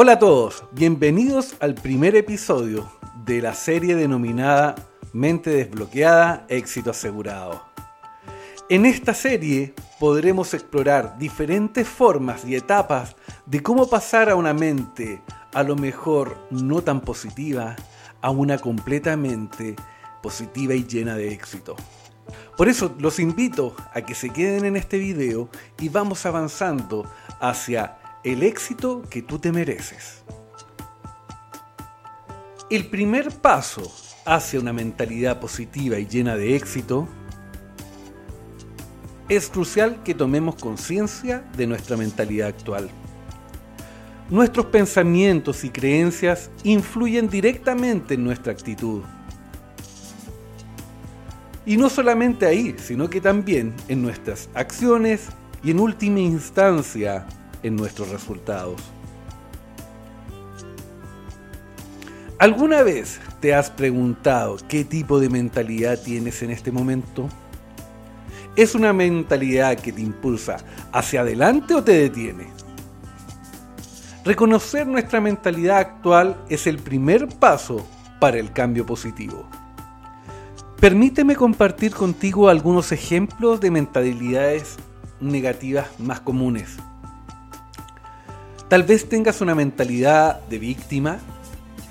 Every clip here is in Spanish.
Hola a todos, bienvenidos al primer episodio de la serie denominada Mente desbloqueada, éxito asegurado. En esta serie podremos explorar diferentes formas y etapas de cómo pasar a una mente a lo mejor no tan positiva a una completamente positiva y llena de éxito. Por eso los invito a que se queden en este video y vamos avanzando hacia el éxito que tú te mereces. El primer paso hacia una mentalidad positiva y llena de éxito es crucial que tomemos conciencia de nuestra mentalidad actual. Nuestros pensamientos y creencias influyen directamente en nuestra actitud. Y no solamente ahí, sino que también en nuestras acciones y en última instancia en nuestros resultados. ¿Alguna vez te has preguntado qué tipo de mentalidad tienes en este momento? ¿Es una mentalidad que te impulsa hacia adelante o te detiene? Reconocer nuestra mentalidad actual es el primer paso para el cambio positivo. Permíteme compartir contigo algunos ejemplos de mentalidades negativas más comunes. Tal vez tengas una mentalidad de víctima,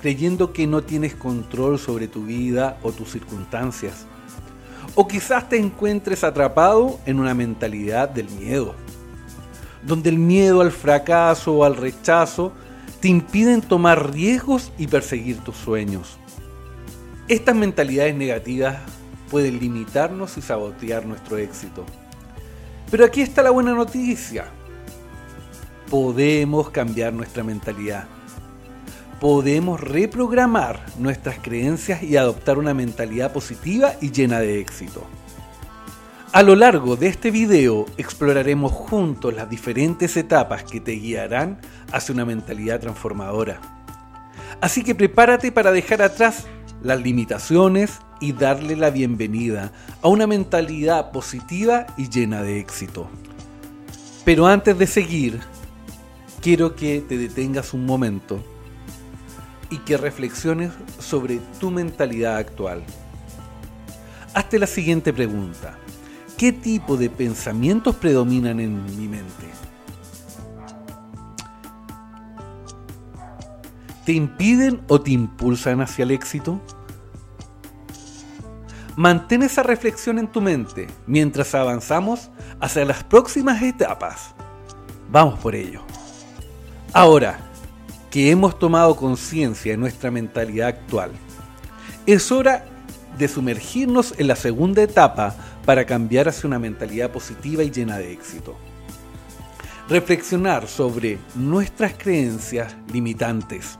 creyendo que no tienes control sobre tu vida o tus circunstancias. O quizás te encuentres atrapado en una mentalidad del miedo, donde el miedo al fracaso o al rechazo te impiden tomar riesgos y perseguir tus sueños. Estas mentalidades negativas pueden limitarnos y sabotear nuestro éxito. Pero aquí está la buena noticia. Podemos cambiar nuestra mentalidad. Podemos reprogramar nuestras creencias y adoptar una mentalidad positiva y llena de éxito. A lo largo de este video exploraremos juntos las diferentes etapas que te guiarán hacia una mentalidad transformadora. Así que prepárate para dejar atrás las limitaciones y darle la bienvenida a una mentalidad positiva y llena de éxito. Pero antes de seguir, quiero que te detengas un momento y que reflexiones sobre tu mentalidad actual. Hazte la siguiente pregunta. ¿Qué tipo de pensamientos predominan en mi mente? ¿Te impiden o te impulsan hacia el éxito? Mantén esa reflexión en tu mente mientras avanzamos hacia las próximas etapas. Vamos por ello. Ahora que hemos tomado conciencia de nuestra mentalidad actual, es hora de sumergirnos en la segunda etapa para cambiar hacia una mentalidad positiva y llena de éxito. Reflexionar sobre nuestras creencias limitantes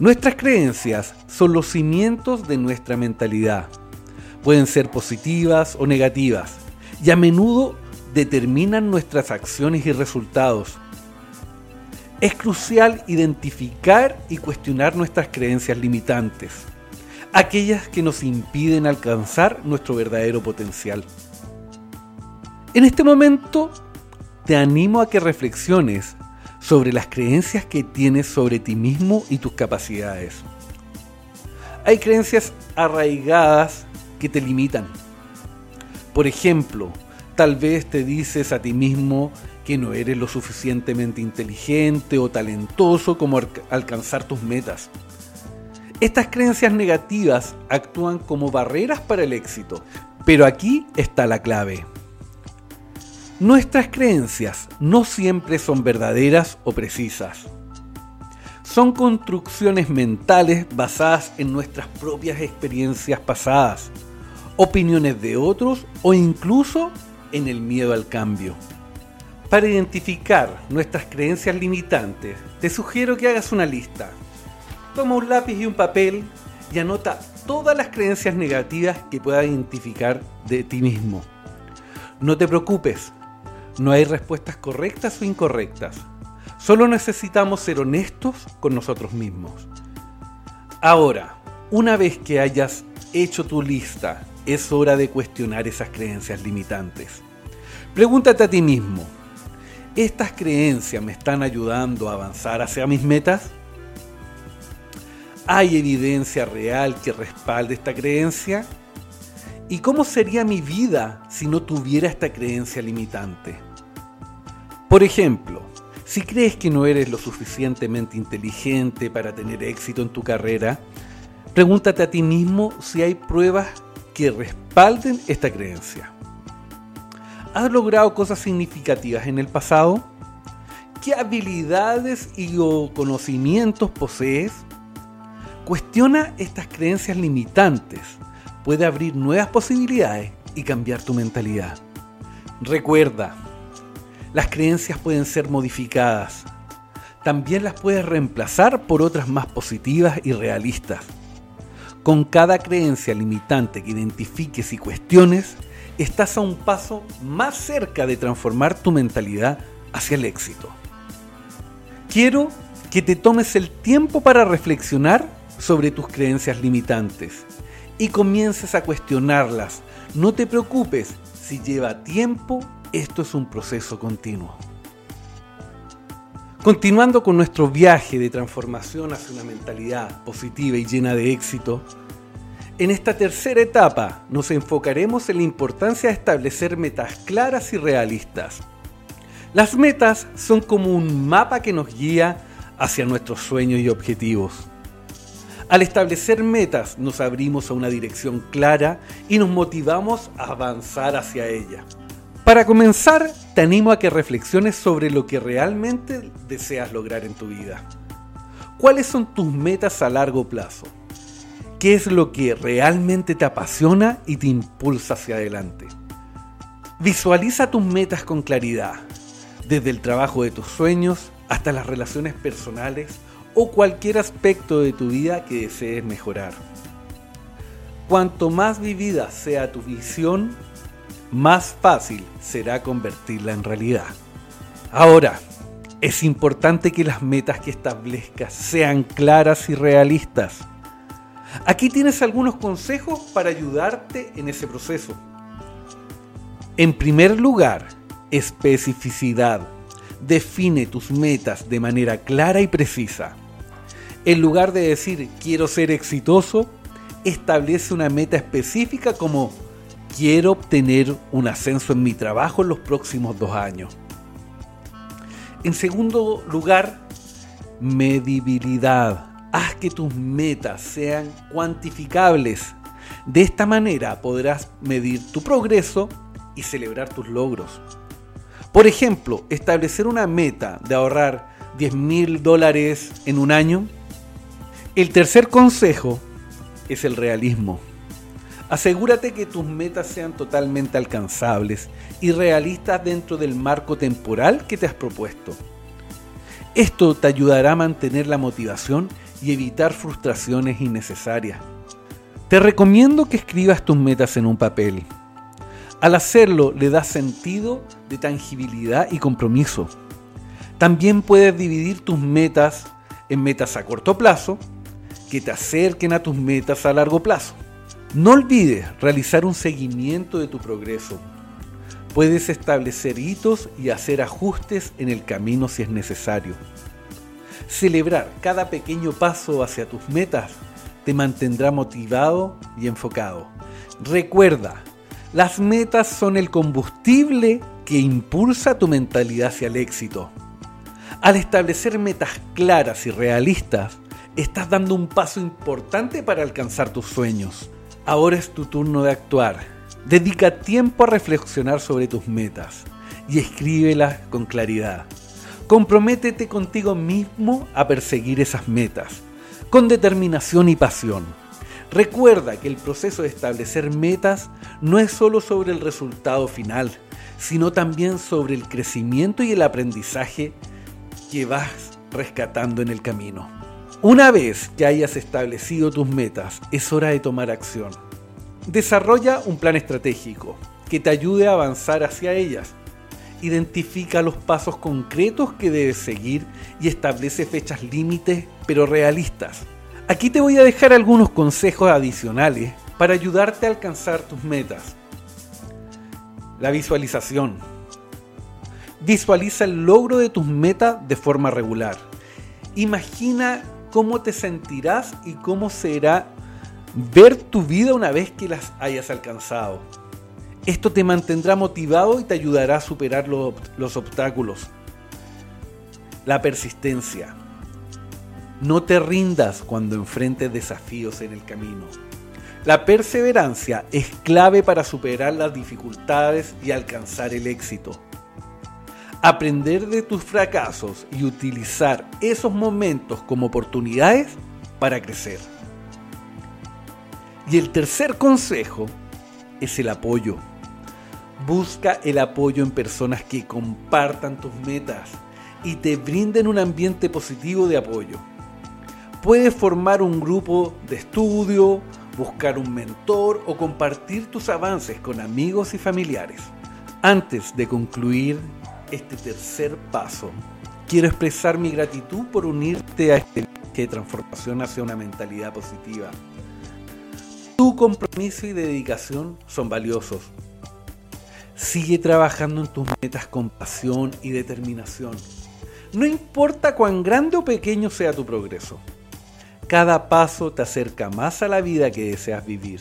Nuestras creencias son los cimientos de nuestra mentalidad. Pueden ser positivas o negativas y a menudo determinan nuestras acciones y resultados. Es crucial identificar y cuestionar nuestras creencias limitantes, aquellas que nos impiden alcanzar nuestro verdadero potencial. En este momento te animo a que reflexiones sobre las creencias que tienes sobre ti mismo y tus capacidades. Hay creencias arraigadas que te limitan. Por ejemplo, tal vez te dices a ti mismo que no eres lo suficientemente inteligente o talentoso como alcanzar tus metas. Estas creencias negativas actúan como barreras para el éxito, pero aquí está la clave. Nuestras creencias no siempre son verdaderas o precisas. Son construcciones mentales basadas en nuestras propias experiencias pasadas, opiniones de otros o incluso en el miedo al cambio. Para identificar nuestras creencias limitantes, te sugiero que hagas una lista. Toma un lápiz y un papel y anota todas las creencias negativas que puedas identificar de ti mismo. No te preocupes, no hay respuestas correctas o incorrectas. Solo necesitamos ser honestos con nosotros mismos. Ahora, una vez que hayas hecho tu lista, es hora de cuestionar esas creencias limitantes. Pregúntate a ti mismo, ¿Estas creencias me están ayudando a avanzar hacia mis metas? ¿Hay evidencia real que respalde esta creencia? ¿Y cómo sería mi vida si no tuviera esta creencia limitante? Por ejemplo, si crees que no eres lo suficientemente inteligente para tener éxito en tu carrera, pregúntate a ti mismo si hay pruebas que respalden esta creencia. ¿Has logrado cosas significativas en el pasado? ¿Qué habilidades y conocimientos posees? Cuestiona estas creencias limitantes. Puede abrir nuevas posibilidades y cambiar tu mentalidad. Recuerda, las creencias pueden ser modificadas. También las puedes reemplazar por otras más positivas y realistas. Con cada creencia limitante que identifiques y cuestiones, estás a un paso más cerca de transformar tu mentalidad hacia el éxito. Quiero que te tomes el tiempo para reflexionar sobre tus creencias limitantes y comiences a cuestionarlas. No te preocupes si lleva tiempo esto es un proceso continuo. Continuando con nuestro viaje de transformación hacia una mentalidad positiva y llena de éxito, en esta tercera etapa nos enfocaremos en la importancia de establecer metas claras y realistas. Las metas son como un mapa que nos guía hacia nuestros sueños y objetivos. Al establecer metas nos abrimos a una dirección clara y nos motivamos a avanzar hacia ella. Para comenzar, te animo a que reflexiones sobre lo que realmente deseas lograr en tu vida. ¿Cuáles son tus metas a largo plazo? ¿Qué es lo que realmente te apasiona y te impulsa hacia adelante? Visualiza tus metas con claridad, desde el trabajo de tus sueños hasta las relaciones personales o cualquier aspecto de tu vida que desees mejorar. Cuanto más vivida sea tu visión, más fácil será convertirla en realidad. Ahora, es importante que las metas que establezcas sean claras y realistas. Aquí tienes algunos consejos para ayudarte en ese proceso. En primer lugar, especificidad. Define tus metas de manera clara y precisa. En lugar de decir quiero ser exitoso, establece una meta específica como quiero obtener un ascenso en mi trabajo en los próximos dos años. En segundo lugar, medibilidad. Haz que tus metas sean cuantificables. De esta manera podrás medir tu progreso y celebrar tus logros. Por ejemplo, establecer una meta de ahorrar 10 mil dólares en un año. El tercer consejo es el realismo. Asegúrate que tus metas sean totalmente alcanzables y realistas dentro del marco temporal que te has propuesto. Esto te ayudará a mantener la motivación y evitar frustraciones innecesarias. Te recomiendo que escribas tus metas en un papel. Al hacerlo le das sentido de tangibilidad y compromiso. También puedes dividir tus metas en metas a corto plazo que te acerquen a tus metas a largo plazo. No olvides realizar un seguimiento de tu progreso. Puedes establecer hitos y hacer ajustes en el camino si es necesario. Celebrar cada pequeño paso hacia tus metas te mantendrá motivado y enfocado. Recuerda, las metas son el combustible que impulsa tu mentalidad hacia el éxito. Al establecer metas claras y realistas, estás dando un paso importante para alcanzar tus sueños. Ahora es tu turno de actuar. Dedica tiempo a reflexionar sobre tus metas y escríbelas con claridad. Comprométete contigo mismo a perseguir esas metas, con determinación y pasión. Recuerda que el proceso de establecer metas no es solo sobre el resultado final, sino también sobre el crecimiento y el aprendizaje que vas rescatando en el camino. Una vez que hayas establecido tus metas, es hora de tomar acción. Desarrolla un plan estratégico que te ayude a avanzar hacia ellas. Identifica los pasos concretos que debes seguir y establece fechas límites pero realistas. Aquí te voy a dejar algunos consejos adicionales para ayudarte a alcanzar tus metas. La visualización. Visualiza el logro de tus metas de forma regular. Imagina cómo te sentirás y cómo será ver tu vida una vez que las hayas alcanzado. Esto te mantendrá motivado y te ayudará a superar los, los obstáculos. La persistencia. No te rindas cuando enfrentes desafíos en el camino. La perseverancia es clave para superar las dificultades y alcanzar el éxito. Aprender de tus fracasos y utilizar esos momentos como oportunidades para crecer. Y el tercer consejo es el apoyo. Busca el apoyo en personas que compartan tus metas y te brinden un ambiente positivo de apoyo. Puedes formar un grupo de estudio, buscar un mentor o compartir tus avances con amigos y familiares. Antes de concluir este tercer paso, quiero expresar mi gratitud por unirte a este viaje transformación hacia una mentalidad positiva. Tu compromiso y dedicación son valiosos. Sigue trabajando en tus metas con pasión y determinación. No importa cuán grande o pequeño sea tu progreso. Cada paso te acerca más a la vida que deseas vivir.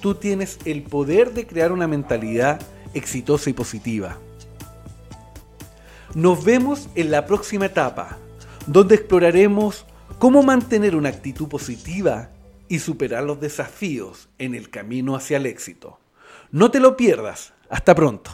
Tú tienes el poder de crear una mentalidad exitosa y positiva. Nos vemos en la próxima etapa, donde exploraremos cómo mantener una actitud positiva y superar los desafíos en el camino hacia el éxito. No te lo pierdas. Hasta pronto.